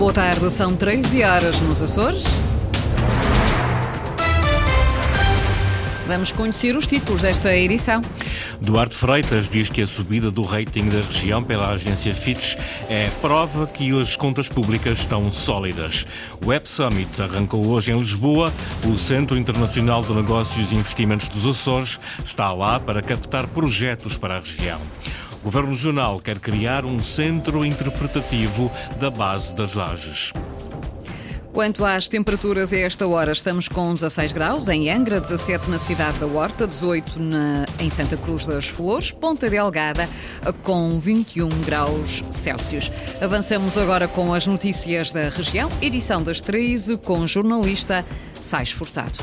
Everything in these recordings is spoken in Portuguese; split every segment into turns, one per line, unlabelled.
Boa tarde, são 13 horas nos Açores. Vamos conhecer os títulos desta edição.
Duarte Freitas diz que a subida do rating da região pela agência Fitch é prova que as contas públicas estão sólidas. O Web Summit arrancou hoje em Lisboa. O Centro Internacional de Negócios e Investimentos dos Açores está lá para captar projetos para a região. O Governo Regional quer criar um centro interpretativo da base das lajes.
Quanto às temperaturas, a esta hora estamos com 16 graus em Angra, 17 na cidade da Horta, 18 na, em Santa Cruz das Flores, Ponta Delgada com 21 graus Celsius. Avançamos agora com as notícias da região, edição das 13 com jornalista Sais Furtado.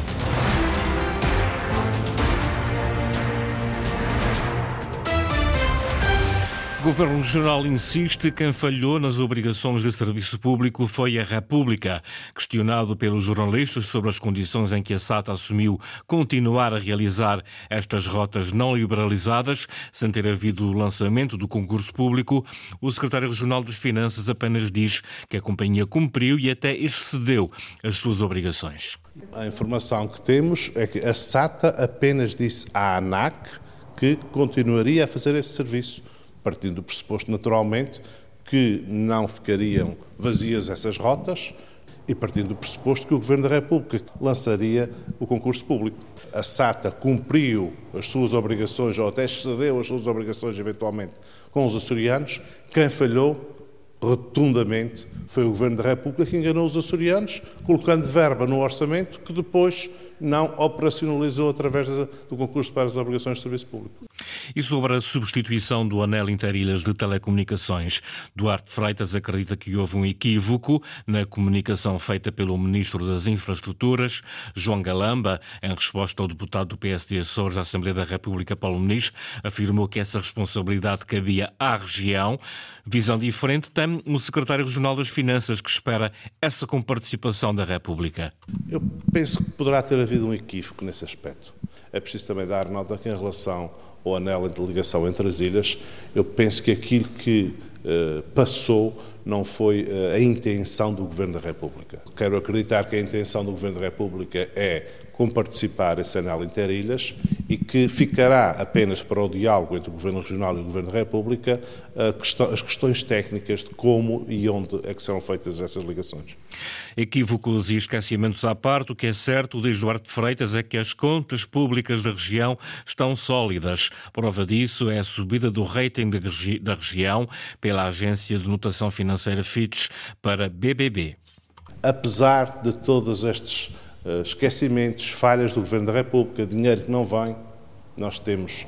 Governo Regional insiste que quem falhou nas obrigações de serviço público foi a República. Questionado pelos jornalistas sobre as condições em que a SATA assumiu continuar a realizar estas rotas não liberalizadas, sem ter havido o lançamento do concurso público, o secretário regional das Finanças apenas diz que a companhia cumpriu e até excedeu as suas obrigações.
A informação que temos é que a SATA apenas disse à ANAC que continuaria a fazer esse serviço partindo do pressuposto, naturalmente, que não ficariam vazias essas rotas e partindo do pressuposto que o Governo da República lançaria o concurso público. A SATA cumpriu as suas obrigações, ou até excedeu as suas obrigações, eventualmente, com os açorianos. Quem falhou rotundamente foi o Governo da República que enganou os açorianos, colocando verba no orçamento que depois não operacionalizou através do concurso para as obrigações de serviço público.
E sobre a substituição do anel interilhas de telecomunicações, Duarte Freitas acredita que houve um equívoco na comunicação feita pelo Ministro das Infraestruturas, João Galamba, em resposta ao deputado do PSD Açores da Assembleia da República, Paulo Muniz, afirmou que essa responsabilidade cabia à região. Visão diferente tem o secretário regional das Finanças, que espera essa comparticipação da República.
Eu penso que poderá ter havido um equívoco nesse aspecto. É preciso também dar nota que, em relação ao anel de ligação entre as ilhas, eu penso que aquilo que uh, passou não foi uh, a intenção do Governo da República. Quero acreditar que a intenção do Governo da República é comparticipar esse anel interilhas e que ficará apenas para o diálogo entre o Governo Regional e o Governo da República as questões técnicas de como e onde é que serão feitas essas ligações.
Equívocos e esquecimentos à parte, o que é certo, diz Duarte Freitas, é que as contas públicas da região estão sólidas. Prova disso é a subida do rating da região pela agência de notação financeira Fitch para BBB.
Apesar de todos estes eh, esquecimentos, falhas do Governo da República, dinheiro que não vem. Nós temos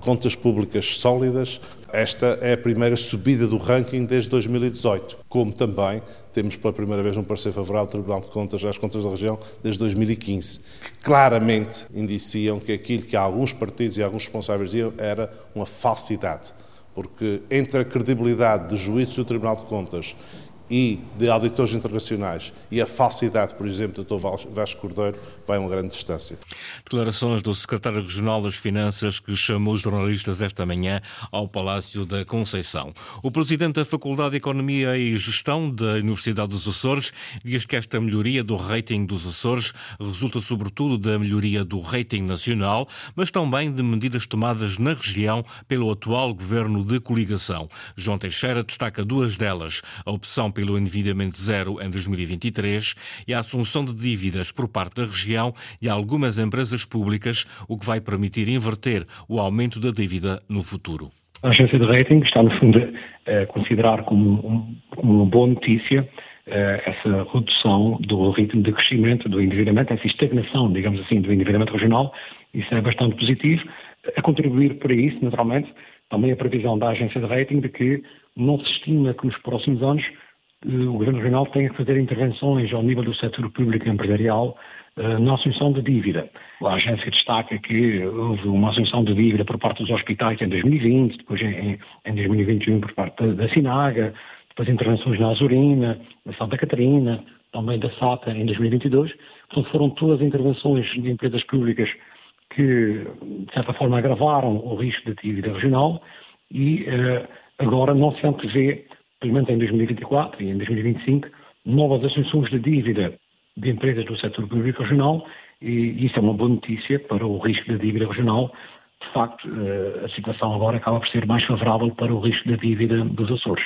contas públicas sólidas. Esta é a primeira subida do ranking desde 2018, como também temos pela primeira vez um parecer favorável do Tribunal de Contas às contas da região desde 2015, que claramente indiciam que aquilo que alguns partidos e alguns responsáveis diziam era uma falsidade. Porque entre a credibilidade dos juízes do Tribunal de Contas e de auditores internacionais e a falsidade, por exemplo, do Dr. Vasco Cordeiro, vai uma grande distância.
Declarações do secretário regional das Finanças que chamou os jornalistas esta manhã ao Palácio da Conceição. O presidente da Faculdade de Economia e Gestão da Universidade dos Açores diz que esta melhoria do rating dos Açores resulta sobretudo da melhoria do rating nacional, mas também de medidas tomadas na região pelo atual governo de coligação. João Teixeira destaca duas delas: a opção pelo endividamento zero em 2023 e a assunção de dívidas por parte da região e algumas empresas públicas, o que vai permitir inverter o aumento da dívida no futuro.
A agência de rating está, no fundo, a considerar como, como uma boa notícia eh, essa redução do ritmo de crescimento do endividamento, essa estagnação, digamos assim, do endividamento regional. Isso é bastante positivo. A contribuir para isso, naturalmente, também a previsão da agência de rating de que não se estima que nos próximos anos o Governo Regional tem que fazer intervenções ao nível do setor público empresarial eh, na assunção de dívida. A agência destaca que houve uma assunção de dívida por parte dos hospitais em 2020, depois em, em 2021 por parte da Sinaga, depois intervenções na Azurina, na Santa Catarina, também da SATA em 2022. Portanto, foram todas intervenções de empresas públicas que, de certa forma, agravaram o risco de dívida regional e uh, agora não se antevê pelo em 2024 e em 2025, novas assunções de dívida de empresas do setor público regional e isso é uma boa notícia para o risco da dívida regional de facto, eh, a situação agora acaba por ser mais favorável para o risco da dívida dos Açores.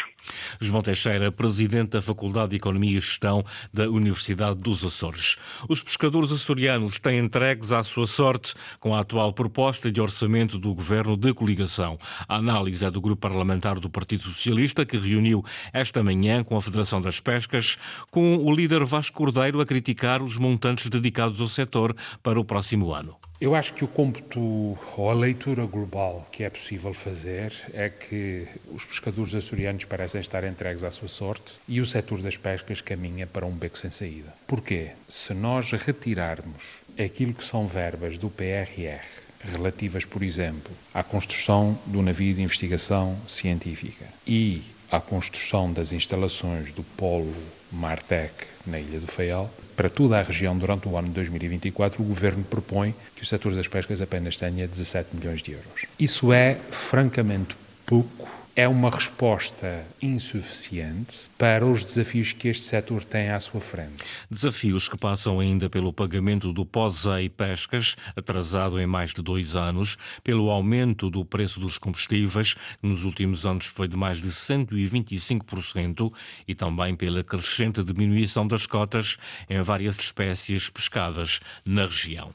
João Teixeira, presidente da Faculdade de Economia e Gestão da Universidade dos Açores. Os pescadores açorianos têm entregues à sua sorte com a atual proposta de orçamento do governo de coligação. A análise é do grupo parlamentar do Partido Socialista, que reuniu esta manhã com a Federação das Pescas, com o líder Vasco Cordeiro a criticar os montantes dedicados ao setor para o próximo ano.
Eu acho que o cômputo ou a leitura global que é possível fazer é que os pescadores açorianos parecem estar entregues à sua sorte e o setor das pescas caminha para um beco sem saída. Porquê? Se nós retirarmos aquilo que são verbas do PRR relativas, por exemplo, à construção do navio de investigação científica e à construção das instalações do Polo Martec na Ilha do Faial, para toda a região durante o ano de 2024, o Governo propõe que o setor das pescas apenas tenha 17 milhões de euros. Isso é francamente pouco é uma resposta insuficiente para os desafios que este setor tem à sua frente.
Desafios que passam ainda pelo pagamento do POSEI Pescas, atrasado em mais de dois anos, pelo aumento do preço dos combustíveis, que nos últimos anos foi de mais de 125%, e também pela crescente diminuição das cotas em várias espécies pescadas na região.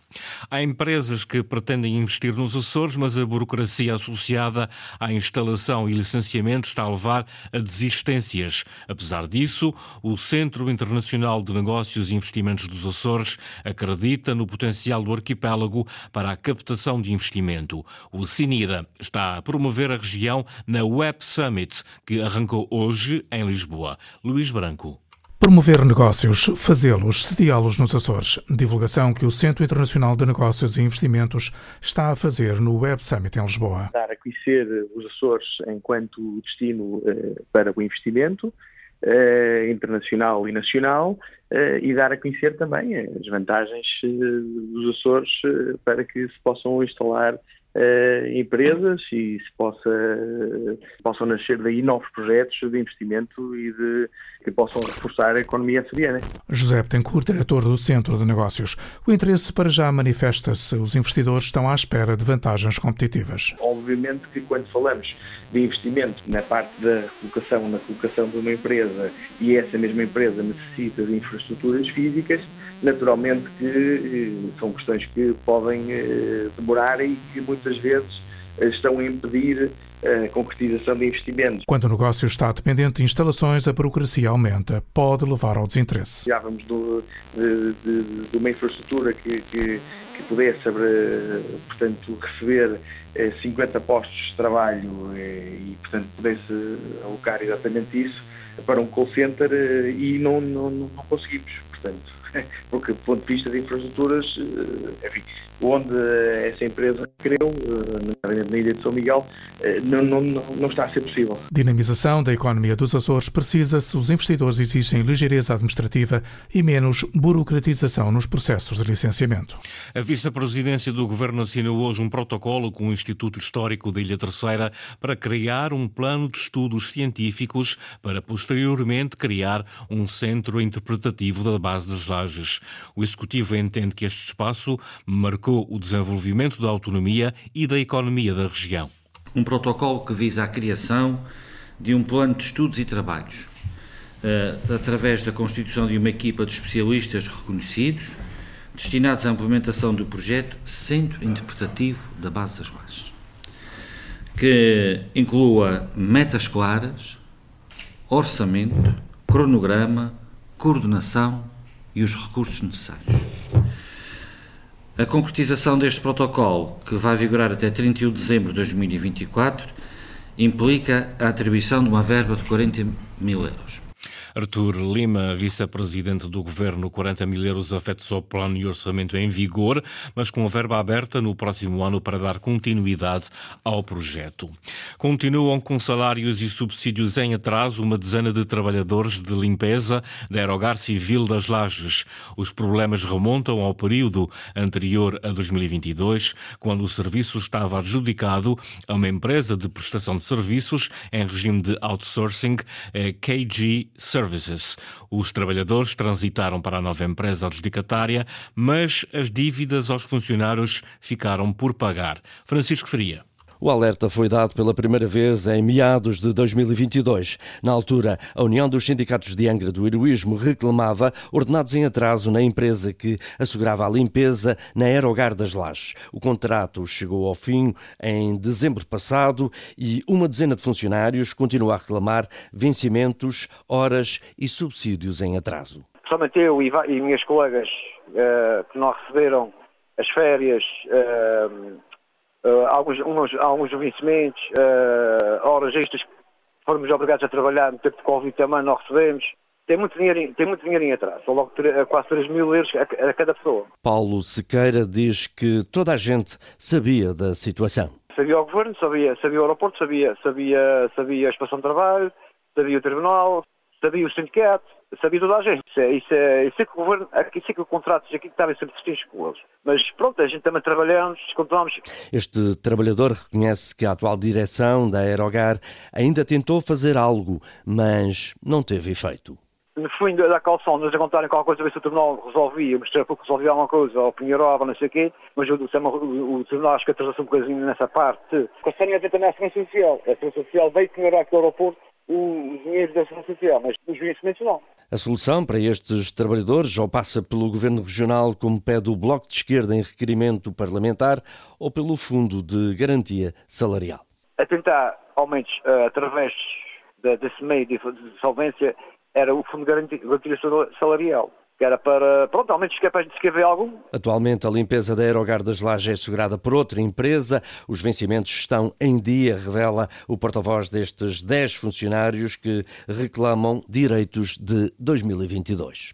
Há empresas que pretendem investir nos Açores, mas a burocracia associada à instalação e licenciamento está a levar a desistências. Apesar disso, o Centro Internacional de Negócios e Investimentos dos Açores acredita no potencial do arquipélago para a captação de investimento. O CINIDA está a promover a região na Web Summit, que arrancou hoje em Lisboa. Luís Branco.
Promover negócios, fazê-los, sediá-los nos Açores. Divulgação que o Centro Internacional de Negócios e Investimentos está a fazer no Web Summit em Lisboa.
Dar a conhecer os Açores enquanto destino eh, para o investimento eh, internacional e nacional eh, e dar a conhecer também as vantagens dos Açores para que se possam instalar uh, empresas e se possa, possam nascer daí novos projetos de investimento e de, que possam reforçar a economia açoriana.
José Betancourt, diretor do Centro de Negócios. O interesse para já manifesta-se. Os investidores estão à espera de vantagens competitivas.
Obviamente que quando falamos de investimento na parte da colocação, na colocação de uma empresa e essa mesma empresa necessita de infraestruturas físicas, naturalmente que eh, são questões que podem eh, demorar e que muitas vezes eh, estão a impedir a concretização de investimentos.
Quando o negócio está dependente de instalações, a burocracia aumenta, pode levar ao desinteresse.
Precisávamos de, de, de, uma infraestrutura que, que, que, pudesse, portanto, receber 50 postos de trabalho e, portanto, pudesse alocar exatamente isso para um call center e não, não, não conseguimos, portanto porque do ponto de vista de infraestruturas, eh, enfim, onde essa empresa criou, eh, na ilha de São Miguel, eh, não, não, não está a ser possível.
Dinamização da economia dos Açores precisa-se, os investidores exigem ligeireza administrativa e menos burocratização nos processos de licenciamento.
A vice-presidência do Governo assinou hoje um protocolo com o Instituto Histórico da Ilha Terceira para criar um plano de estudos científicos para posteriormente criar um centro interpretativo da base das lajes. O Executivo entende que este espaço marcou o desenvolvimento da autonomia e da economia da região.
Um protocolo que visa a criação de um plano de estudos e trabalhos, uh, através da constituição de uma equipa de especialistas reconhecidos, destinados à implementação do projeto Centro Interpretativo da Base das Lajes, que inclua metas claras, orçamento, cronograma, coordenação e os recursos necessários. A concretização deste protocolo, que vai vigorar até 31 de dezembro de 2024, implica a atribuição de uma verba de 40 mil euros.
Artur Lima, vice-presidente do Governo, 40 mil euros afetos ao plano e orçamento em vigor, mas com a verba aberta no próximo ano para dar continuidade ao projeto. Continuam com salários e subsídios em atraso uma dezena de trabalhadores de limpeza da Aerogar Civil das Lages. Os problemas remontam ao período anterior a 2022, quando o serviço estava adjudicado a uma empresa de prestação de serviços em regime de outsourcing, KG Services Services. Os trabalhadores transitaram para a nova empresa adjudicatária, mas as dívidas aos funcionários ficaram por pagar. Francisco Faria.
O alerta foi dado pela primeira vez em meados de 2022. Na altura, a União dos Sindicatos de Angra do Heroísmo reclamava ordenados em atraso na empresa que assegurava a limpeza na Aerogar das Lajes. O contrato chegou ao fim em dezembro passado e uma dezena de funcionários continua a reclamar vencimentos, horas e subsídios em atraso.
Somente eu e minhas colegas uh, que não receberam as férias uh, uh, alguns, uns, alguns vencimentos, uh, horas extras que fomos obrigados a trabalhar no tempo de Covid também não recebemos. Tem muito dinheiro, tem muito dinheiro em atraso, são logo quase 3 mil euros a, a cada pessoa.
Paulo Sequeira diz que toda a gente sabia da situação.
Sabia o governo, sabia, sabia o aeroporto, sabia, sabia, sabia a expansão de trabalho, sabia o tribunal, sabia o sindicato, sabia toda a gente. Isso é, isso é, isso é que o governo, isso é que o contrato aqui estava sempre distintos com eles. Mas pronto, a gente também trabalhamos, descontrolamos.
Este trabalhador reconhece que a atual direção da Aerogar ainda tentou fazer algo, mas não teve efeito.
No fim da calção, nos a contarem qualquer coisa, ver se o tribunal resolvia, mostrar que resolvia alguma coisa, ou pinheirava, não sei o quê, mas o, o, o tribunal acho que atrasou um bocadinho nessa parte. Gostaria de também a Segurança Social. A Segurança Social veio pinheirar aqui ao aeroporto os dinheiros da Segurança Social, mas os vencimentos não.
A solução para estes trabalhadores ou passa pelo Governo Regional, como pede o Bloco de Esquerda em requerimento parlamentar, ou pelo Fundo de Garantia Salarial?
A tentar aumentos uh, através de, desse meio de, solvência era o Fundo de Garantia Salarial que era para, pronto, ao menos capaz de escrever algum.
Atualmente a limpeza da Aerogar das Lajes é assegurada por outra empresa. Os vencimentos estão em dia, revela o porta-voz destes 10 funcionários que reclamam direitos de 2022.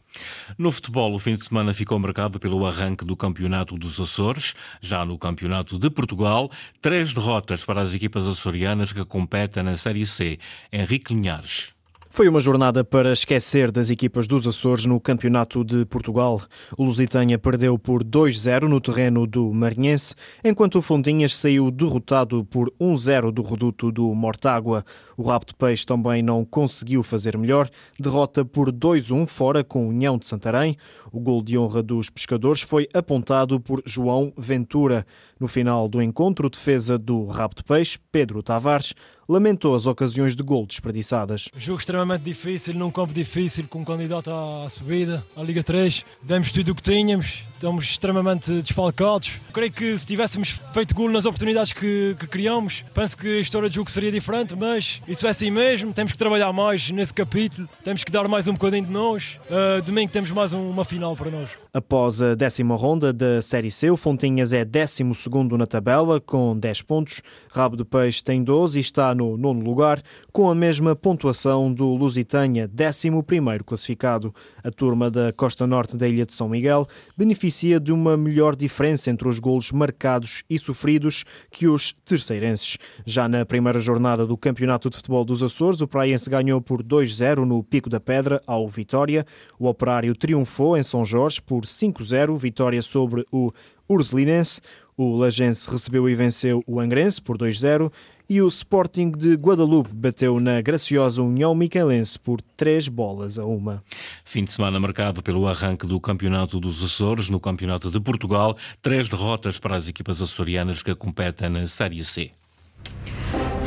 No futebol, o fim de semana ficou marcado pelo arranque do Campeonato dos Açores. Já no Campeonato de Portugal, três derrotas para as equipas açorianas que competem na Série C. Henrique Linhares.
Foi uma jornada para esquecer das equipas dos Açores no Campeonato de Portugal. O Lusitânia perdeu por 2-0 no terreno do Marinhense, enquanto o Fontinhas saiu derrotado por 1-0 do reduto do Mortágua. O de Peixe também não conseguiu fazer melhor, derrota por 2-1 fora com União de Santarém. O gol de honra dos pescadores foi apontado por João Ventura. No final do encontro, defesa do de Peixe, Pedro Tavares, lamentou as ocasiões de gol desperdiçadas.
Jogo extremamente difícil, num campo difícil, com um candidato à subida, à Liga 3. Demos tudo o que tínhamos, estamos extremamente desfalcados. Creio que se tivéssemos feito gol nas oportunidades que, que criamos, penso que a história do jogo seria diferente, mas isso é assim mesmo. Temos que trabalhar mais nesse capítulo, temos que dar mais um bocadinho de nós. Uh, domingo temos mais um, uma final para nós.
Após a décima ronda da Série C, o Fontinhas é décimo segundo na tabela, com 10 pontos. Rabo de Peixe tem 12 e está no nono lugar, com a mesma pontuação do Lusitânia, décimo primeiro classificado. A turma da costa norte da Ilha de São Miguel beneficia de uma melhor diferença entre os golos marcados e sofridos que os terceirenses. Já na primeira jornada do Campeonato de Futebol dos Açores, o Praiense ganhou por 2-0 no Pico da Pedra ao Vitória. O Operário triunfou em São Jorge por 5-0, vitória sobre o Ursulinense. O Lagense recebeu e venceu o Angrense por 2-0 e o Sporting de Guadalupe bateu na graciosa União Miquelense por 3 bolas a uma.
Fim de semana marcado pelo arranque do Campeonato dos Açores no Campeonato de Portugal. Três derrotas para as equipas açorianas que competem na Série C.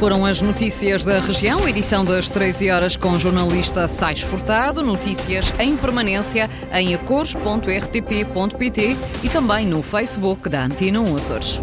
Foram as notícias da região, edição das 13 horas com o jornalista Sais Furtado, notícias em permanência em acores.rtp.pt e também no Facebook da Antena 1 Açores.